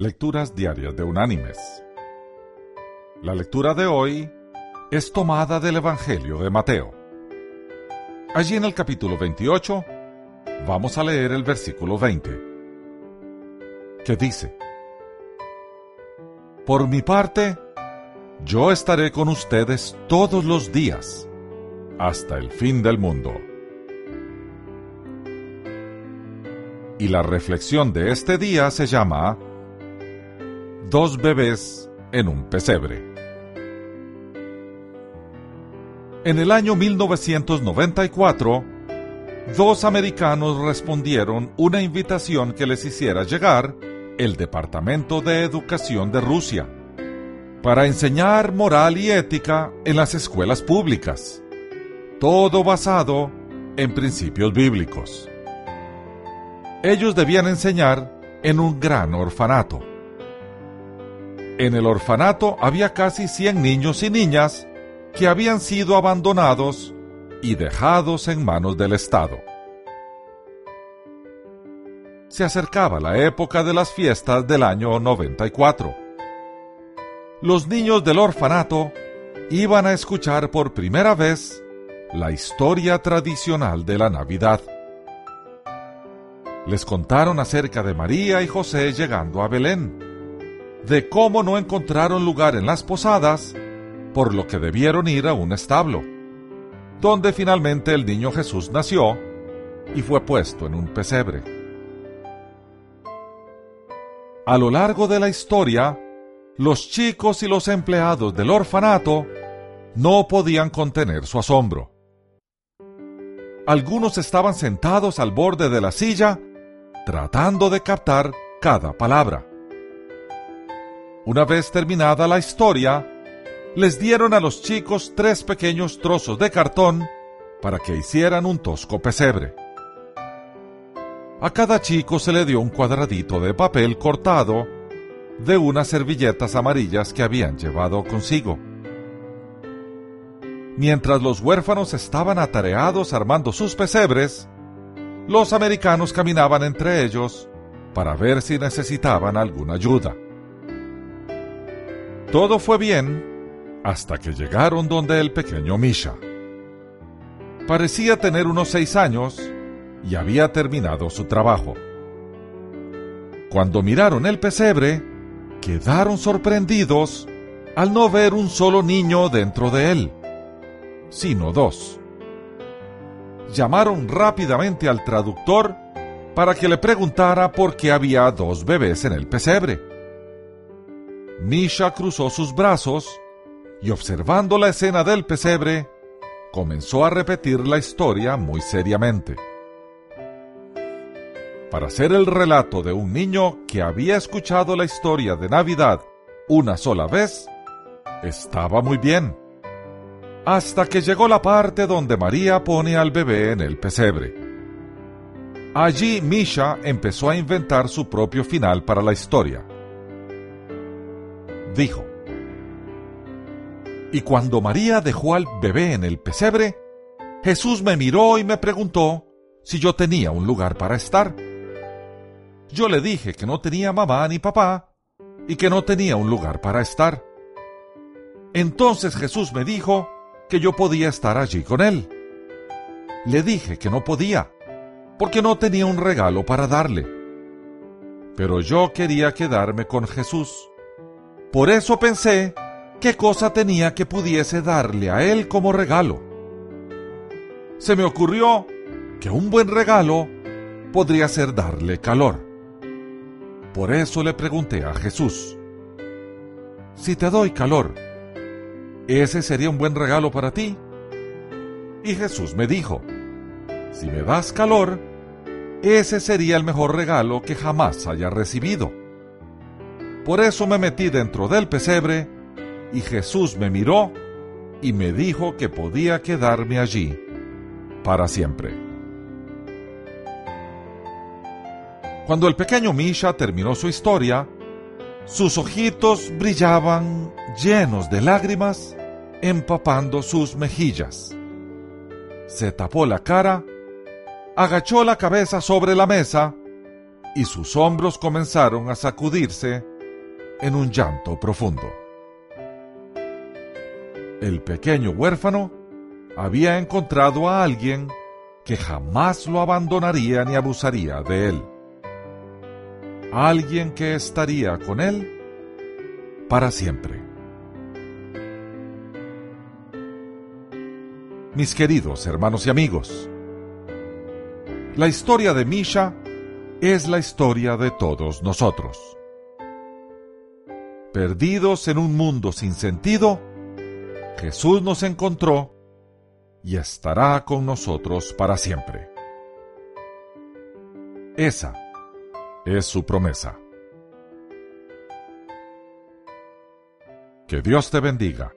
Lecturas Diarias de Unánimes. La lectura de hoy es tomada del Evangelio de Mateo. Allí en el capítulo 28 vamos a leer el versículo 20, que dice, Por mi parte, yo estaré con ustedes todos los días, hasta el fin del mundo. Y la reflexión de este día se llama Dos bebés en un pesebre. En el año 1994, dos americanos respondieron una invitación que les hiciera llegar el Departamento de Educación de Rusia para enseñar moral y ética en las escuelas públicas, todo basado en principios bíblicos. Ellos debían enseñar en un gran orfanato. En el orfanato había casi 100 niños y niñas que habían sido abandonados y dejados en manos del Estado. Se acercaba la época de las fiestas del año 94. Los niños del orfanato iban a escuchar por primera vez la historia tradicional de la Navidad. Les contaron acerca de María y José llegando a Belén de cómo no encontraron lugar en las posadas, por lo que debieron ir a un establo, donde finalmente el niño Jesús nació y fue puesto en un pesebre. A lo largo de la historia, los chicos y los empleados del orfanato no podían contener su asombro. Algunos estaban sentados al borde de la silla tratando de captar cada palabra. Una vez terminada la historia, les dieron a los chicos tres pequeños trozos de cartón para que hicieran un tosco pesebre. A cada chico se le dio un cuadradito de papel cortado de unas servilletas amarillas que habían llevado consigo. Mientras los huérfanos estaban atareados armando sus pesebres, los americanos caminaban entre ellos para ver si necesitaban alguna ayuda. Todo fue bien hasta que llegaron donde el pequeño Misha. Parecía tener unos seis años y había terminado su trabajo. Cuando miraron el pesebre, quedaron sorprendidos al no ver un solo niño dentro de él, sino dos. Llamaron rápidamente al traductor para que le preguntara por qué había dos bebés en el pesebre. Misha cruzó sus brazos y observando la escena del pesebre, comenzó a repetir la historia muy seriamente. Para hacer el relato de un niño que había escuchado la historia de Navidad una sola vez, estaba muy bien. Hasta que llegó la parte donde María pone al bebé en el pesebre. Allí Misha empezó a inventar su propio final para la historia dijo. Y cuando María dejó al bebé en el pesebre, Jesús me miró y me preguntó si yo tenía un lugar para estar. Yo le dije que no tenía mamá ni papá y que no tenía un lugar para estar. Entonces Jesús me dijo que yo podía estar allí con él. Le dije que no podía, porque no tenía un regalo para darle. Pero yo quería quedarme con Jesús por eso pensé qué cosa tenía que pudiese darle a él como regalo. Se me ocurrió que un buen regalo podría ser darle calor. Por eso le pregunté a Jesús, si te doy calor, ¿ese sería un buen regalo para ti? Y Jesús me dijo, si me das calor, ese sería el mejor regalo que jamás haya recibido. Por eso me metí dentro del pesebre y Jesús me miró y me dijo que podía quedarme allí para siempre. Cuando el pequeño Misha terminó su historia, sus ojitos brillaban llenos de lágrimas, empapando sus mejillas. Se tapó la cara, agachó la cabeza sobre la mesa y sus hombros comenzaron a sacudirse en un llanto profundo. El pequeño huérfano había encontrado a alguien que jamás lo abandonaría ni abusaría de él. Alguien que estaría con él para siempre. Mis queridos hermanos y amigos, la historia de Misha es la historia de todos nosotros. Perdidos en un mundo sin sentido, Jesús nos encontró y estará con nosotros para siempre. Esa es su promesa. Que Dios te bendiga.